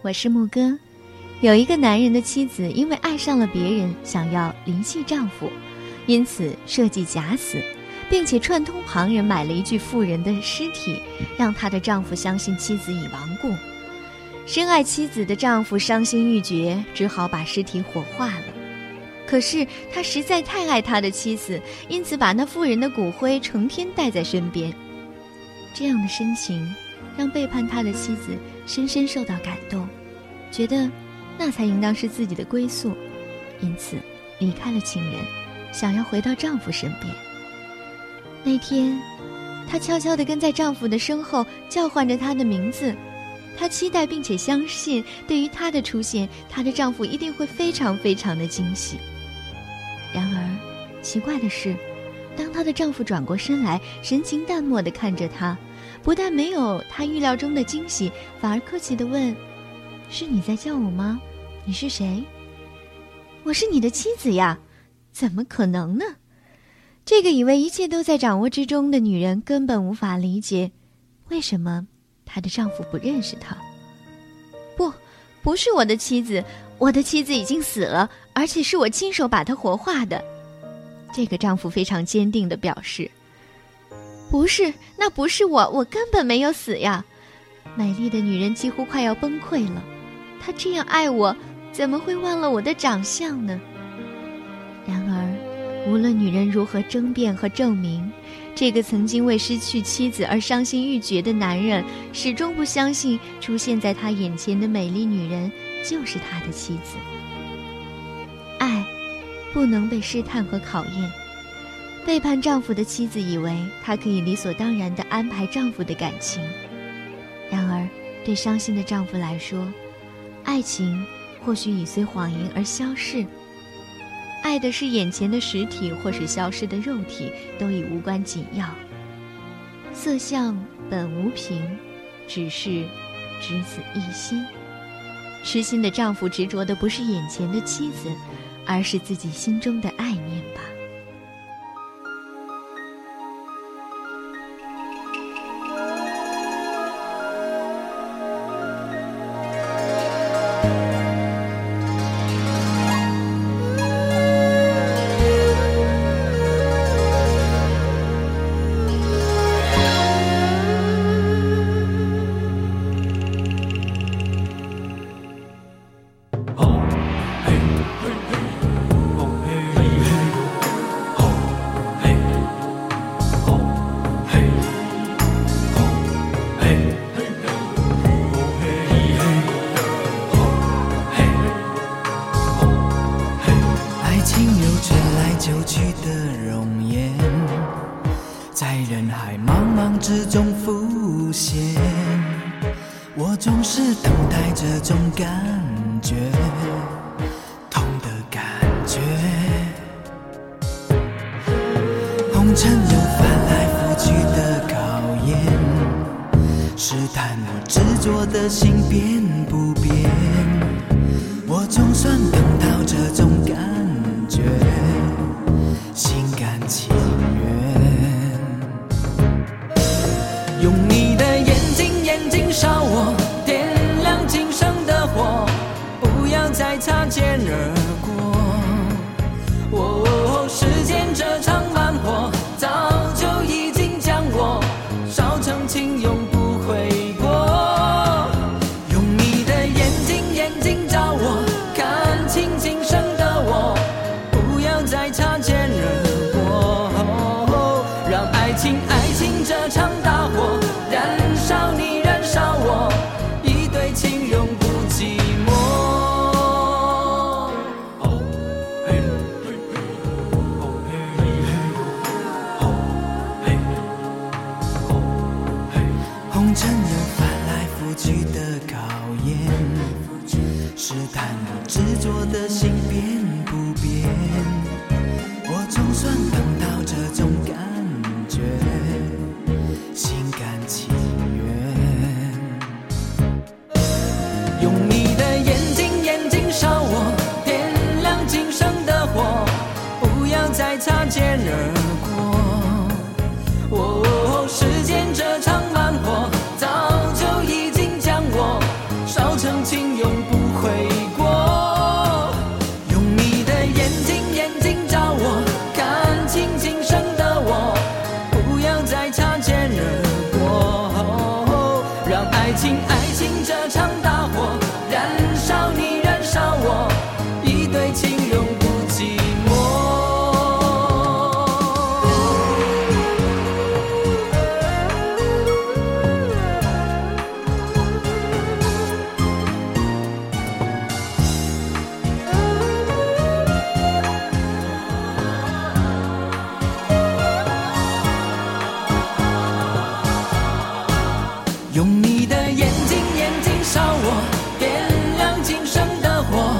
我是木哥。有一个男人的妻子因为爱上了别人，想要离弃丈夫，因此设计假死，并且串通旁人买了一具妇人的尸体，让她的丈夫相信妻子已亡故。深爱妻子的丈夫伤心欲绝，只好把尸体火化了。可是他实在太爱他的妻子，因此把那妇人的骨灰成天带在身边。这样的深情，让背叛他的妻子深深受到感动，觉得那才应当是自己的归宿，因此离开了情人，想要回到丈夫身边。那天，她悄悄地跟在丈夫的身后，叫唤着他的名字。她期待并且相信，对于她的出现，她的丈夫一定会非常非常的惊喜。然而，奇怪的是，当她的丈夫转过身来，神情淡漠地看着她，不但没有她预料中的惊喜，反而客气地问：“是你在叫我吗？你是谁？”“我是你的妻子呀。”“怎么可能呢？”这个以为一切都在掌握之中的女人根本无法理解，为什么她的丈夫不认识她。不，不是我的妻子。我的妻子已经死了，而且是我亲手把她活化的。这个丈夫非常坚定的表示：“不是，那不是我，我根本没有死呀！”美丽的女人几乎快要崩溃了。她这样爱我，怎么会忘了我的长相呢？然而，无论女人如何争辩和证明，这个曾经为失去妻子而伤心欲绝的男人，始终不相信出现在他眼前的美丽女人。就是他的妻子。爱，不能被试探和考验。背叛丈夫的妻子以为她可以理所当然地安排丈夫的感情，然而，对伤心的丈夫来说，爱情或许已随谎言而消逝。爱的是眼前的实体，或是消失的肉体，都已无关紧要。色相本无凭，只是只此一心。痴心的丈夫执着的不是眼前的妻子，而是自己心中的爱情由春来秋去的容颜，在人海茫茫。之中浮现，我总是等待这种感觉，痛的感觉。红尘有翻来覆去的考验，试探我执着的心变不变。我总算曾经，永不悔过。用你的眼睛，眼睛找我，看清今生的我，不要再擦肩而过，让爱情，爱情这场大火燃。总有翻来覆去的考验，试探你执着的心变不变。我总算等。用你的眼睛，眼睛烧我，点亮今生的火，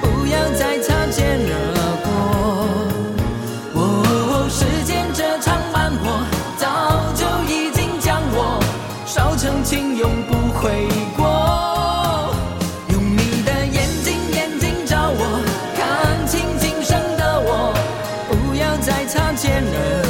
不要再擦肩而过。哦，时间这场慢火，早就已经将我烧成情，永不悔过。用你的眼睛，眼睛照我，看清今生的我，不要再擦肩而过。